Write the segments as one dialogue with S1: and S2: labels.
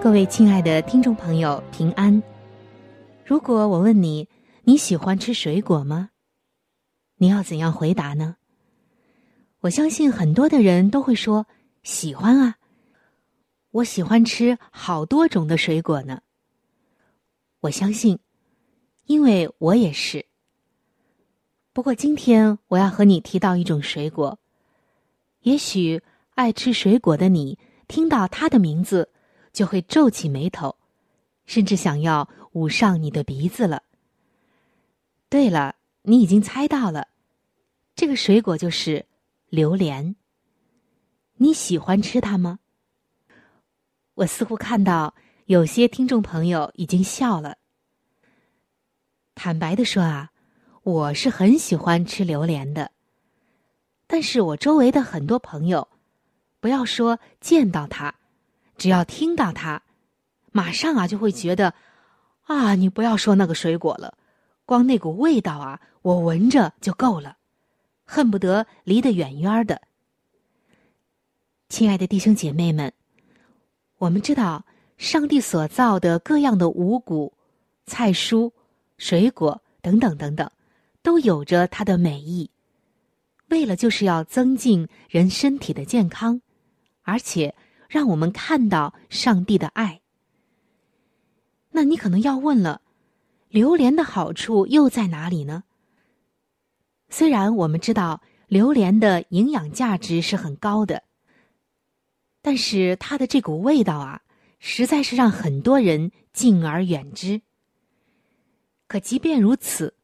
S1: 各位亲爱的听众朋友，平安。如果我问你，你喜欢吃水果吗？你要怎样回答呢？我相信很多的人都会说喜欢啊，我喜欢吃好多种的水果呢。我相信，因为我也是。不过今天我要和你提到一种水果，也许爱吃水果的你听到它的名字就会皱起眉头，甚至想要捂上你的鼻子了。对了。你已经猜到了，这个水果就是榴莲。你喜欢吃它吗？我似乎看到有些听众朋友已经笑了。坦白的说啊，我是很喜欢吃榴莲的，但是我周围的很多朋友，不要说见到它，只要听到它，马上啊就会觉得，啊，你不要说那个水果了。光那股味道啊，我闻着就够了，恨不得离得远远的。亲爱的弟兄姐妹们，我们知道，上帝所造的各样的五谷、菜蔬、水果等等等等，都有着它的美意，为了就是要增进人身体的健康，而且让我们看到上帝的爱。那你可能要问了。榴莲的好处又在哪里呢？虽然我们知道榴莲的营养价值是很高的，但是它的这股味道啊，实在是让很多人敬而远之。可即便如此，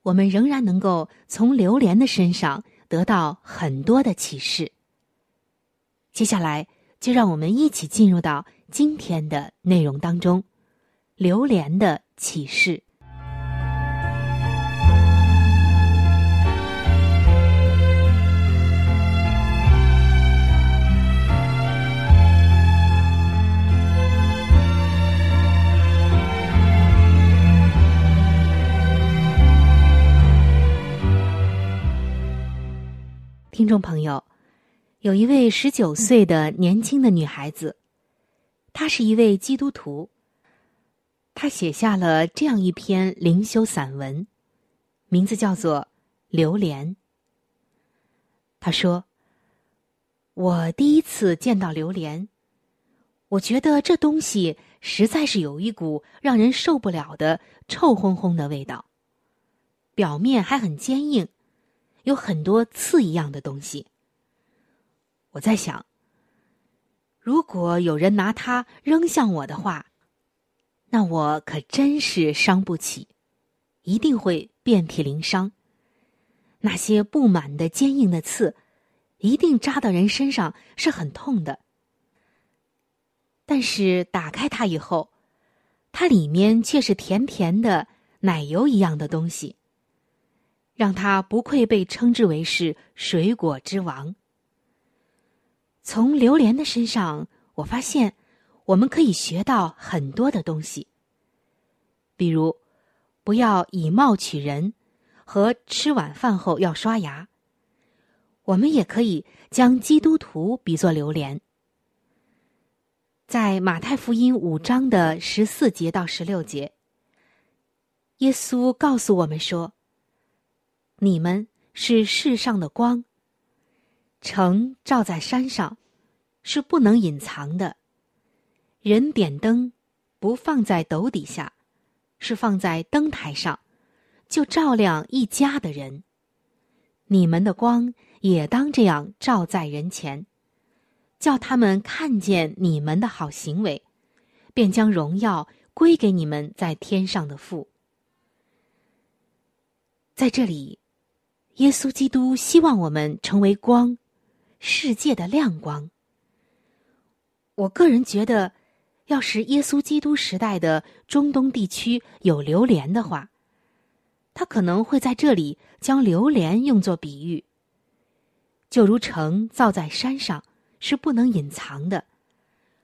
S1: 我们仍然能够从榴莲的身上得到很多的启示。接下来，就让我们一起进入到今天的内容当中，榴莲的。启示。听众朋友，有一位十九岁的年轻的女孩子，她是一位基督徒。她写下了这样一篇灵修散文，名字叫做《榴莲》。他说：“我第一次见到榴莲，我觉得这东西实在是有一股让人受不了的臭烘烘的味道，表面还很坚硬，有很多刺一样的东西。我在想，如果有人拿它扔向我的话。”那我可真是伤不起，一定会遍体鳞伤。那些布满的坚硬的刺，一定扎到人身上是很痛的。但是打开它以后，它里面却是甜甜的奶油一样的东西，让它不愧被称之为是水果之王。从榴莲的身上，我发现。我们可以学到很多的东西，比如不要以貌取人，和吃晚饭后要刷牙。我们也可以将基督徒比作榴莲。在马太福音五章的十四节到十六节，耶稣告诉我们说：“你们是世上的光，城照在山上，是不能隐藏的。”人点灯，不放在斗底下，是放在灯台上，就照亮一家的人。你们的光也当这样照在人前，叫他们看见你们的好行为，便将荣耀归给你们在天上的父。在这里，耶稣基督希望我们成为光，世界的亮光。我个人觉得，要是耶稣基督时代的中东地区有榴莲的话，他可能会在这里将榴莲用作比喻。就如城造在山上是不能隐藏的，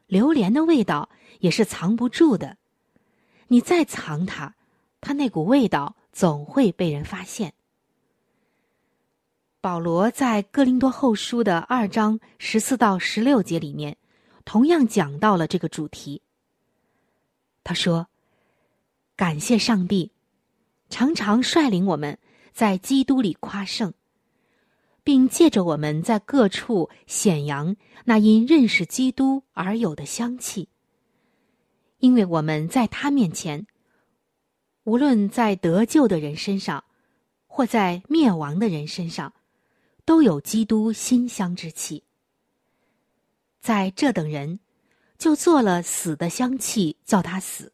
S1: 榴莲的味道也是藏不住的。你再藏它，它那股味道总会被人发现。保罗在哥林多后书的二章十四到十六节里面。同样讲到了这个主题。他说：“感谢上帝，常常率领我们在基督里夸胜，并借着我们在各处显扬那因认识基督而有的香气。因为我们在他面前，无论在得救的人身上，或在灭亡的人身上，都有基督馨香之气。”在这等人，就做了死的香气，叫他死；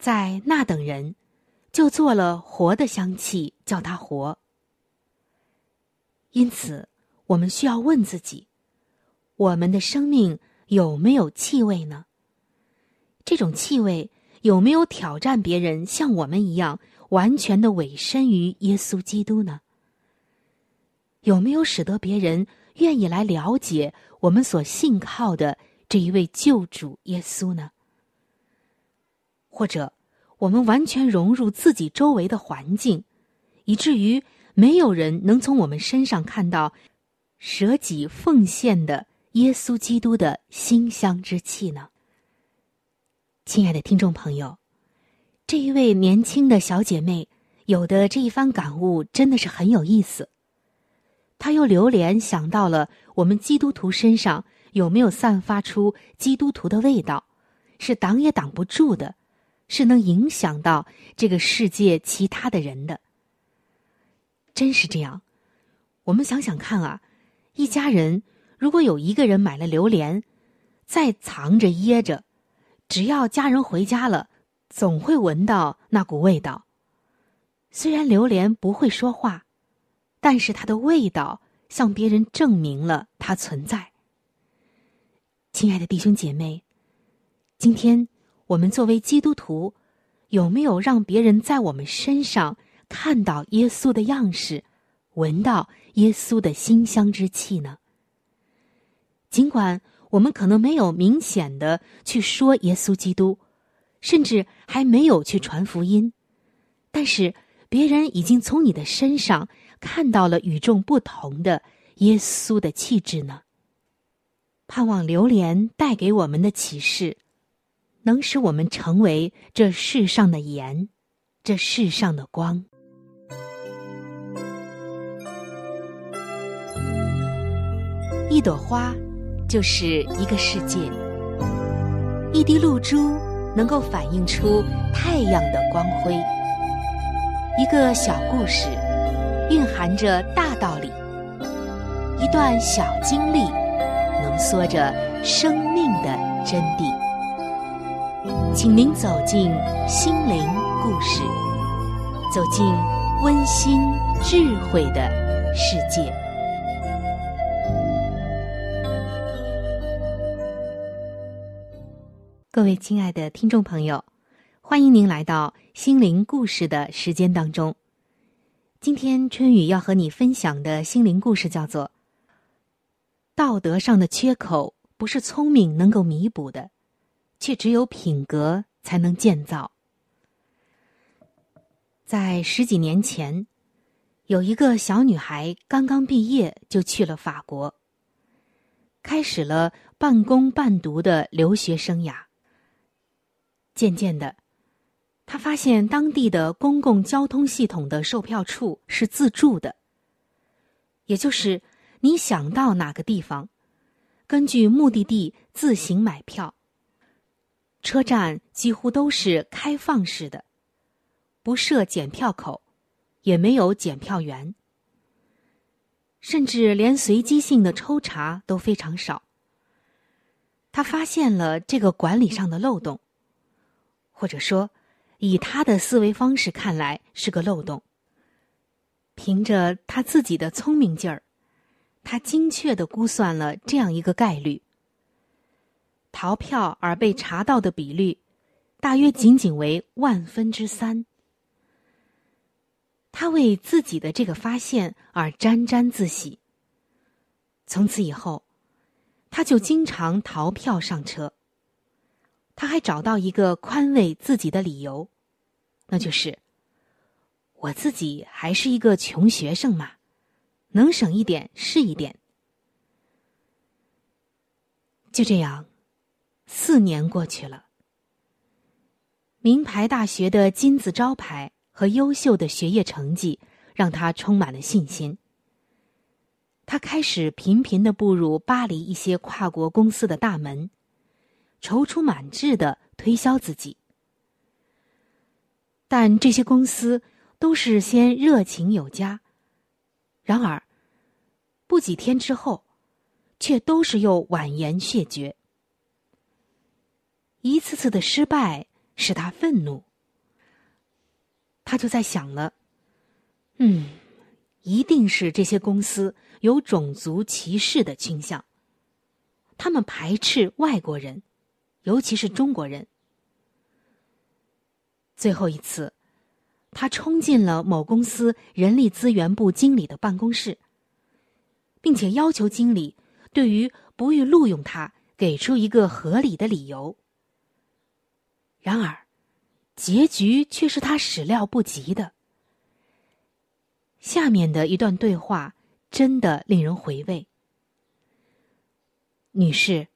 S1: 在那等人，就做了活的香气，叫他活。因此，我们需要问自己：我们的生命有没有气味呢？这种气味有没有挑战别人像我们一样完全的委身于耶稣基督呢？有没有使得别人？愿意来了解我们所信靠的这一位救主耶稣呢？或者，我们完全融入自己周围的环境，以至于没有人能从我们身上看到舍己奉献的耶稣基督的馨香之气呢？亲爱的听众朋友，这一位年轻的小姐妹有的这一番感悟真的是很有意思。他又流连想到了我们基督徒身上有没有散发出基督徒的味道，是挡也挡不住的，是能影响到这个世界其他的人的。真是这样，我们想想看啊，一家人如果有一个人买了榴莲，再藏着掖着，只要家人回家了，总会闻到那股味道。虽然榴莲不会说话。但是它的味道向别人证明了它存在。亲爱的弟兄姐妹，今天我们作为基督徒，有没有让别人在我们身上看到耶稣的样式，闻到耶稣的馨香之气呢？尽管我们可能没有明显的去说耶稣基督，甚至还没有去传福音，但是别人已经从你的身上。看到了与众不同的耶稣的气质呢。盼望榴莲带给我们的启示，能使我们成为这世上的盐，这世上的光。一朵花就是一个世界，一滴露珠能够反映出太阳的光辉。一个小故事。蕴含着大道理，一段小经历，浓缩着生命的真谛。请您走进心灵故事，走进温馨智慧的世界。各位亲爱的听众朋友，欢迎您来到心灵故事的时间当中。今天春雨要和你分享的心灵故事叫做“道德上的缺口不是聪明能够弥补的，却只有品格才能建造。”在十几年前，有一个小女孩刚刚毕业就去了法国，开始了半工半读的留学生涯。渐渐的。他发现当地的公共交通系统的售票处是自助的，也就是你想到哪个地方，根据目的地自行买票，车站几乎都是开放式的，不设检票口，也没有检票员，甚至连随机性的抽查都非常少。他发现了这个管理上的漏洞，或者说，以他的思维方式看来是个漏洞。凭着他自己的聪明劲儿，他精确的估算了这样一个概率：逃票而被查到的比率，大约仅仅为万分之三。他为自己的这个发现而沾沾自喜。从此以后，他就经常逃票上车。他还找到一个宽慰自己的理由，那就是。我自己还是一个穷学生嘛，能省一点是一点。就这样，四年过去了。名牌大学的金字招牌和优秀的学业成绩让他充满了信心。他开始频频的步入巴黎一些跨国公司的大门，踌躇满志的推销自己。但这些公司。都是先热情有加，然而不几天之后，却都是又婉言谢绝。一次次的失败使他愤怒，他就在想了：嗯，一定是这些公司有种族歧视的倾向，他们排斥外国人，尤其是中国人。最后一次。他冲进了某公司人力资源部经理的办公室，并且要求经理对于不予录用他给出一个合理的理由。然而，结局却是他始料不及的。下面的一段对话真的令人回味。女士，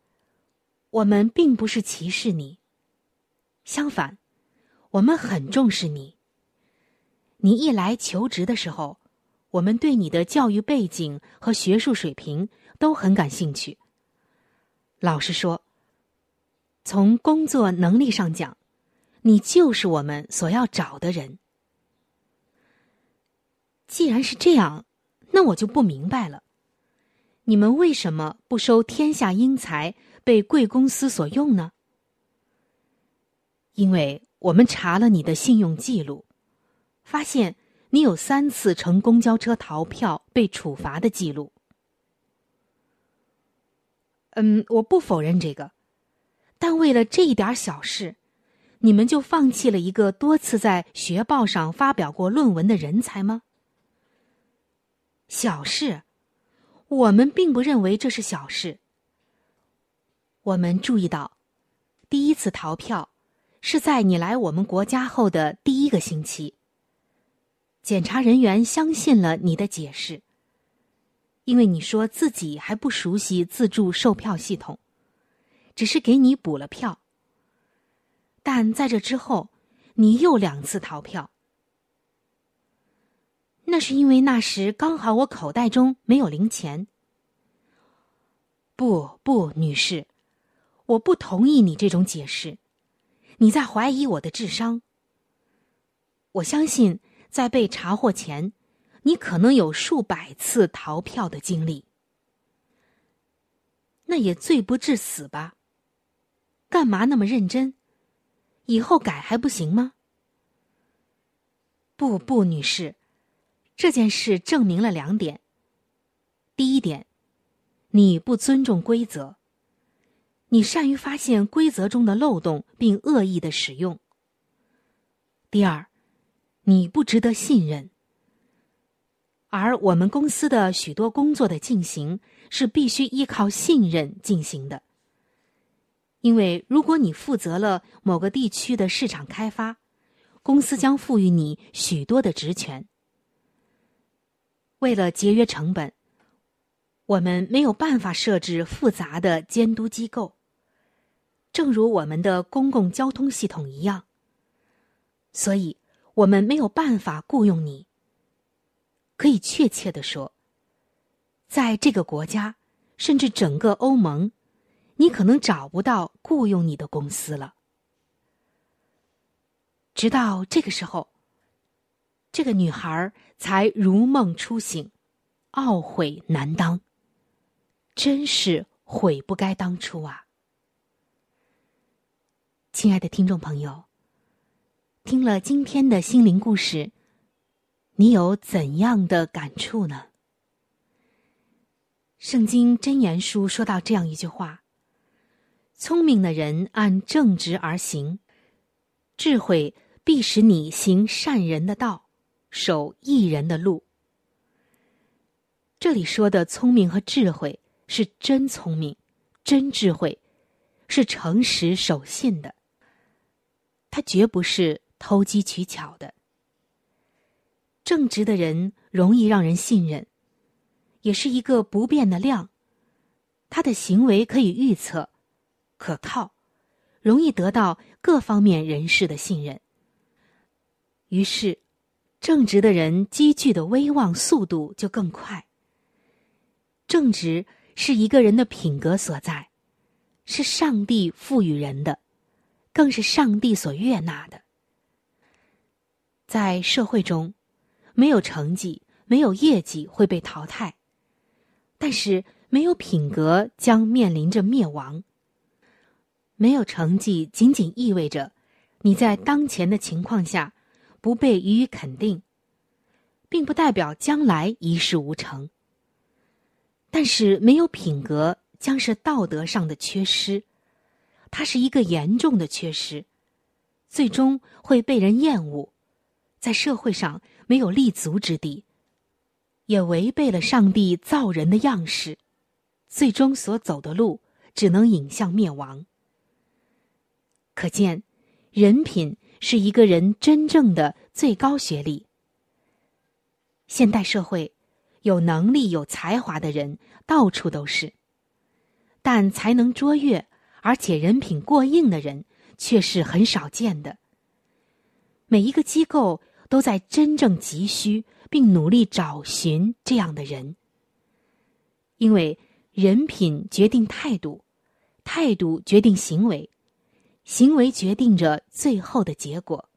S1: 我们并不是歧视你，相反，我们很重视你。你一来求职的时候，我们对你的教育背景和学术水平都很感兴趣。老实说，从工作能力上讲，你就是我们所要找的人。既然是这样，那我就不明白了，你们为什么不收天下英才被贵公司所用呢？因为我们查了你的信用记录。发现你有三次乘公交车逃票被处罚的记录。嗯，我不否认这个，但为了这一点小事，你们就放弃了一个多次在学报上发表过论文的人才吗？小事，我们并不认为这是小事。我们注意到，第一次逃票是在你来我们国家后的第一个星期。检查人员相信了你的解释，因为你说自己还不熟悉自助售票系统，只是给你补了票。但在这之后，你又两次逃票，那是因为那时刚好我口袋中没有零钱。不不，女士，我不同意你这种解释，你在怀疑我的智商。我相信。在被查获前，你可能有数百次逃票的经历，那也罪不至死吧？干嘛那么认真？以后改还不行吗？不不，女士，这件事证明了两点：第一点，你不尊重规则，你善于发现规则中的漏洞并恶意的使用；第二。你不值得信任，而我们公司的许多工作的进行是必须依靠信任进行的。因为如果你负责了某个地区的市场开发，公司将赋予你许多的职权。为了节约成本，我们没有办法设置复杂的监督机构，正如我们的公共交通系统一样。所以。我们没有办法雇佣你。可以确切的说，在这个国家，甚至整个欧盟，你可能找不到雇佣你的公司了。直到这个时候，这个女孩才如梦初醒，懊悔难当。真是悔不该当初啊！亲爱的听众朋友，听了今天的心灵故事，你有怎样的感触呢？圣经箴言书说到这样一句话：“聪明的人按正直而行，智慧必使你行善人的道，守义人的路。”这里说的聪明和智慧。是真聪明，真智慧，是诚实守信的。他绝不是偷机取巧的。正直的人容易让人信任，也是一个不变的量。他的行为可以预测，可靠，容易得到各方面人士的信任。于是，正直的人积聚的威望速度就更快。正直。是一个人的品格所在，是上帝赋予人的，更是上帝所悦纳的。在社会中，没有成绩、没有业绩会被淘汰，但是没有品格将面临着灭亡。没有成绩仅仅意味着你在当前的情况下不被予以肯定，并不代表将来一事无成。但是没有品格，将是道德上的缺失，它是一个严重的缺失，最终会被人厌恶，在社会上没有立足之地，也违背了上帝造人的样式，最终所走的路只能引向灭亡。可见，人品是一个人真正的最高学历。现代社会。有能力、有才华的人到处都是，但才能卓越而且人品过硬的人却是很少见的。每一个机构都在真正急需并努力找寻这样的人，因为人品决定态度，态度决定行为，行为决定着最后的结果。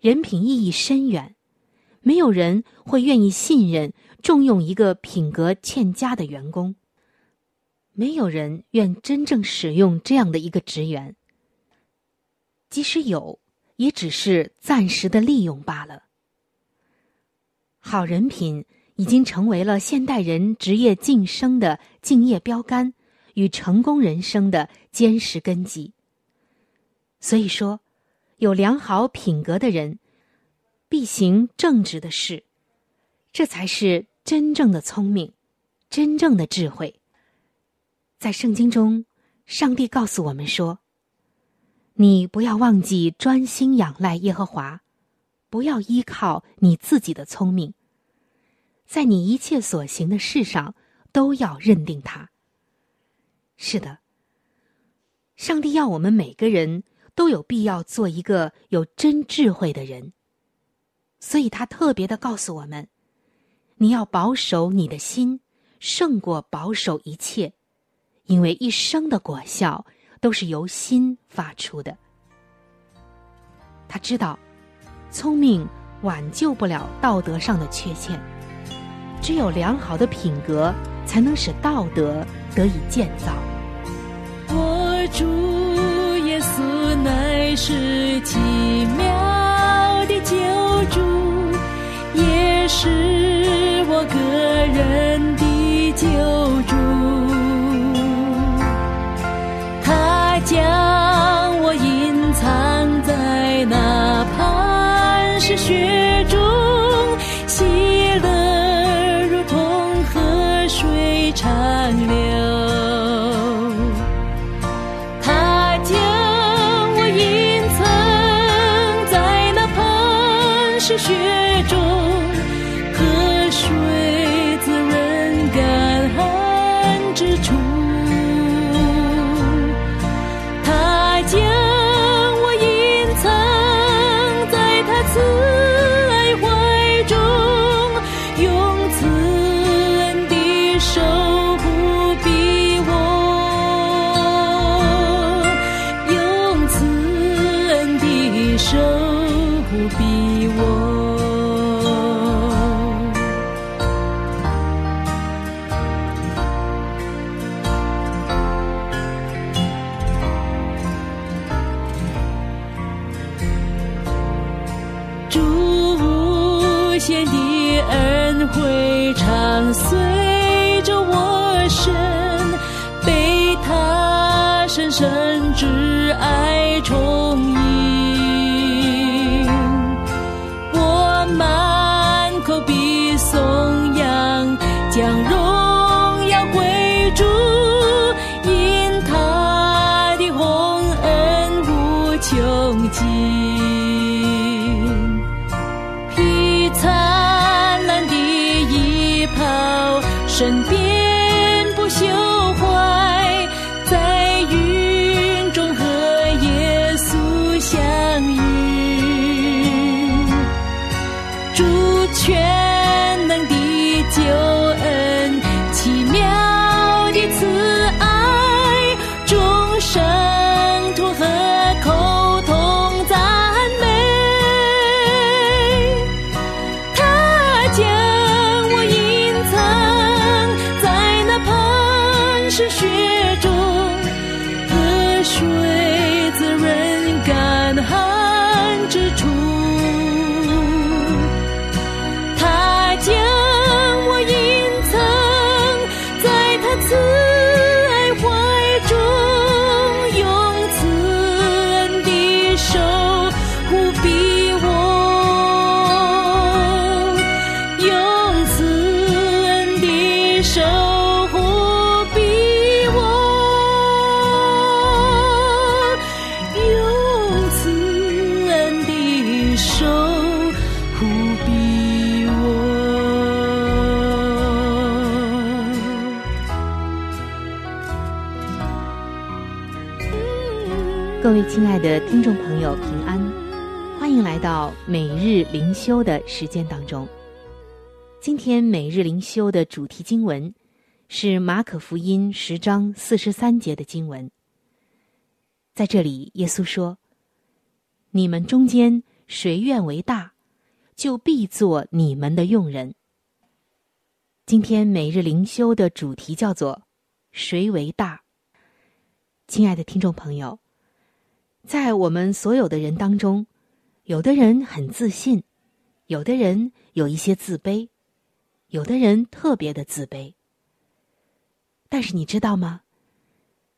S1: 人品意义深远。没有人会愿意信任、重用一个品格欠佳的员工。没有人愿真正使用这样的一个职员。即使有，也只是暂时的利用罢了。好人品已经成为了现代人职业晋升的敬业标杆与成功人生的坚实根基。所以说，有良好品格的人。必行正直的事，这才是真正的聪明，真正的智慧。在圣经中，上帝告诉我们说：“你不要忘记专心仰赖耶和华，不要依靠你自己的聪明，在你一切所行的事上都要认定他。”是的，上帝要我们每个人都有必要做一个有真智慧的人。所以他特别的告诉我们：你要保守你的心，胜过保守一切，因为一生的果效都是由心发出的。他知道，聪明挽救不了道德上的缺陷，只有良好的品格才能使道德得以建造。
S2: 我主耶稣乃是奇妙的救。主也是我个人他穷的
S1: 听众朋友，平安，欢迎来到每日灵修的时间当中。今天每日灵修的主题经文是马可福音十章四十三节的经文。在这里，耶稣说：“你们中间谁愿为大，就必做你们的用人。”今天每日灵修的主题叫做“谁为大”。亲爱的听众朋友。在我们所有的人当中，有的人很自信，有的人有一些自卑，有的人特别的自卑。但是你知道吗？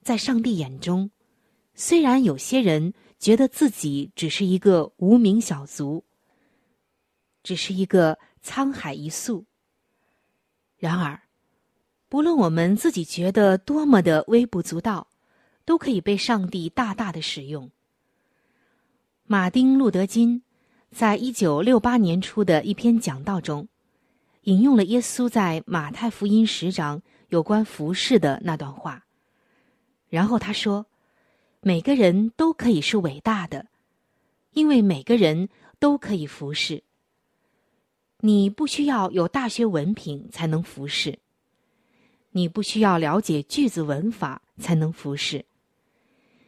S1: 在上帝眼中，虽然有些人觉得自己只是一个无名小卒，只是一个沧海一粟，然而，不论我们自己觉得多么的微不足道，都可以被上帝大大的使用。马丁·路德·金在一九六八年初的一篇讲道中，引用了耶稣在马太福音十章有关服饰的那段话。然后他说：“每个人都可以是伟大的，因为每个人都可以服侍。你不需要有大学文凭才能服侍，你不需要了解句子文法才能服侍。”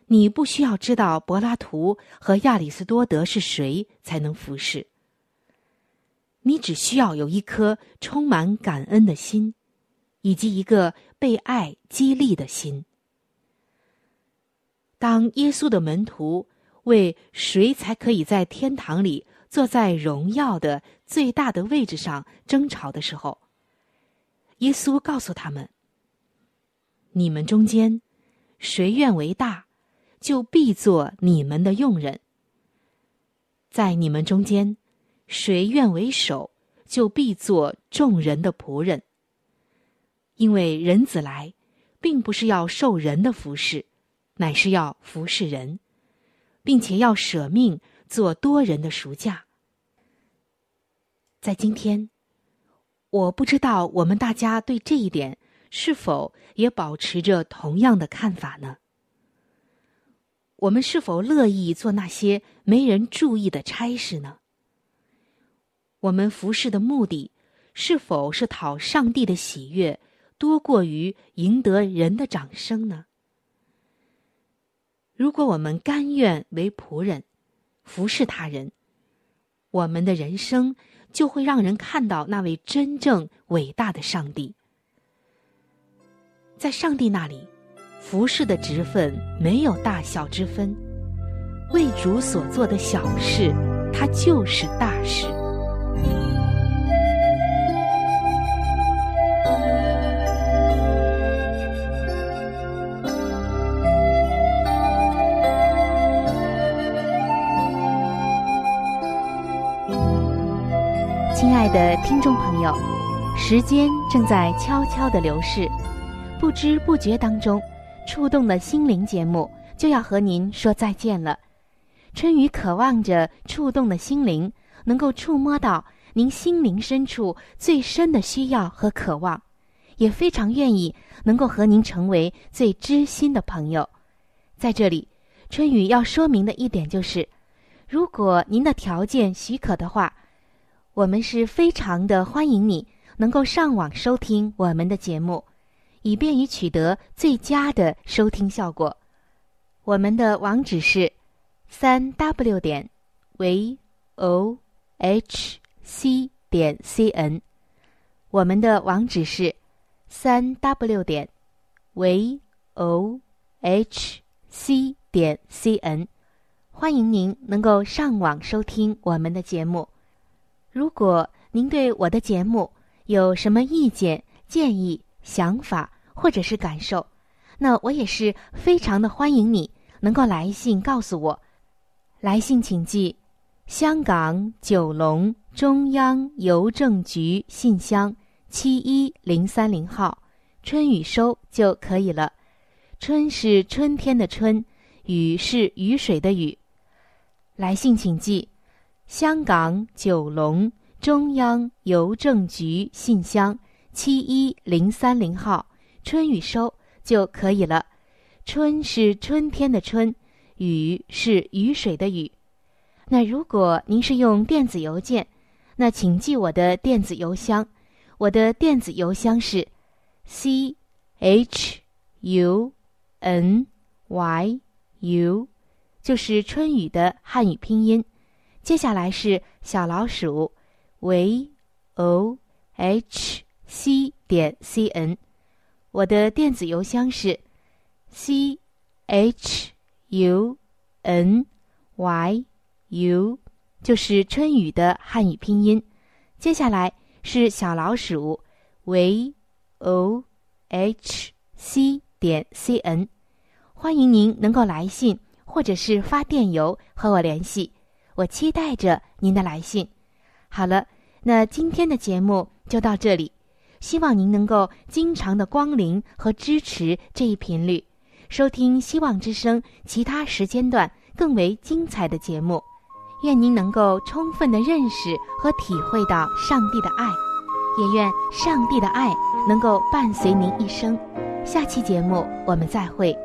S1: 你不需要知道柏拉图和亚里士多德是谁才能服侍。你只需要有一颗充满感恩的心，以及一个被爱激励的心。当耶稣的门徒为谁才可以在天堂里坐在荣耀的最大的位置上争吵的时候，耶稣告诉他们：“你们中间谁愿为大？”就必做你们的用人，在你们中间，谁愿为首，就必做众人的仆人。因为人子来，并不是要受人的服侍，乃是要服侍人，并且要舍命做多人的赎价。在今天，我不知道我们大家对这一点是否也保持着同样的看法呢？我们是否乐意做那些没人注意的差事呢？我们服侍的目的是否是讨上帝的喜悦，多过于赢得人的掌声呢？如果我们甘愿为仆人，服侍他人，我们的人生就会让人看到那位真正伟大的上帝。在上帝那里。服饰的职分没有大小之分，为主所做的小事，它就是大事。亲爱的听众朋友，时间正在悄悄的流逝，不知不觉当中。触动的心灵节目就要和您说再见了。春雨渴望着触动的心灵能够触摸到您心灵深处最深的需要和渴望，也非常愿意能够和您成为最知心的朋友。在这里，春雨要说明的一点就是，如果您的条件许可的话。我们是非常的欢迎你能够上网收听我们的节目，以便于取得最佳的收听效果。我们的网址是三 w 点 v o h c 点 c n。我们的网址是三 w 点 v o h c 点 c n。欢迎您能够上网收听我们的节目。如果您对我的节目有什么意见、建议、想法或者是感受，那我也是非常的欢迎你能够来信告诉我。来信请寄香港九龙中央邮政局信箱七一零三零号，春雨收就可以了。春是春天的春，雨是雨水的雨。来信请寄。香港九龙中央邮政局信箱七一零三零号，春雨收就可以了。春是春天的春，雨是雨水的雨。那如果您是用电子邮件，那请记我的电子邮箱。我的电子邮箱是 c h u n y u，就是春雨的汉语拼音。接下来是小老鼠，v o h c 点 c n，我的电子邮箱是 c h u n y u，就是春雨的汉语拼音。接下来是小老鼠，v o h c 点 c n，欢迎您能够来信或者是发电邮和我联系。我期待着您的来信。好了，那今天的节目就到这里，希望您能够经常的光临和支持这一频率，收听希望之声其他时间段更为精彩的节目。愿您能够充分的认识和体会到上帝的爱，也愿上帝的爱能够伴随您一生。下期节目我们再会。